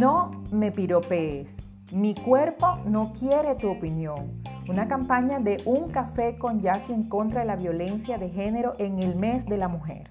No me piropees. Mi cuerpo no quiere tu opinión. Una campaña de un café con Yassi en contra de la violencia de género en el mes de la mujer.